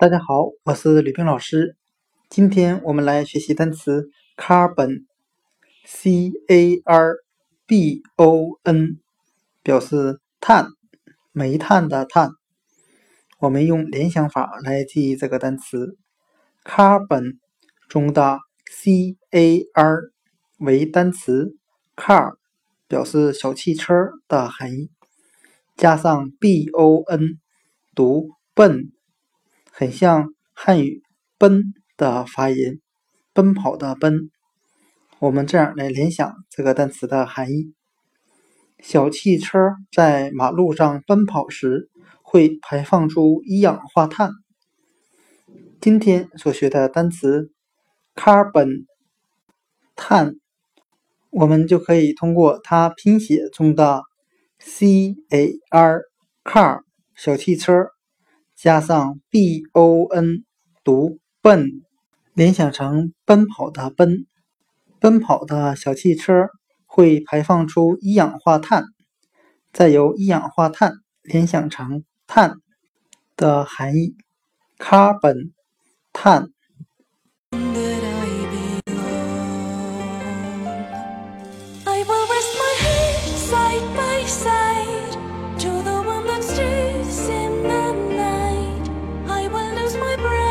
大家好，我是吕冰老师。今天我们来学习单词 carbon，c a r b o n，表示碳，煤炭的碳。我们用联想法来记忆这个单词 carbon 中的 c a r 为单词 car，表示小汽车的含义，加上 b o n，读笨。很像汉语“奔”的发音，奔跑的“奔”。我们这样来联想这个单词的含义：小汽车在马路上奔跑时会排放出一氧化碳。今天所学的单词 “carbon” 碳，我们就可以通过它拼写中的 “c a r” car 小汽车。加上 b o n 读奔，联想成奔跑的奔，奔跑的小汽车会排放出一氧化碳，再由一氧化碳联想成碳的含义，carbon 碳。Side by side.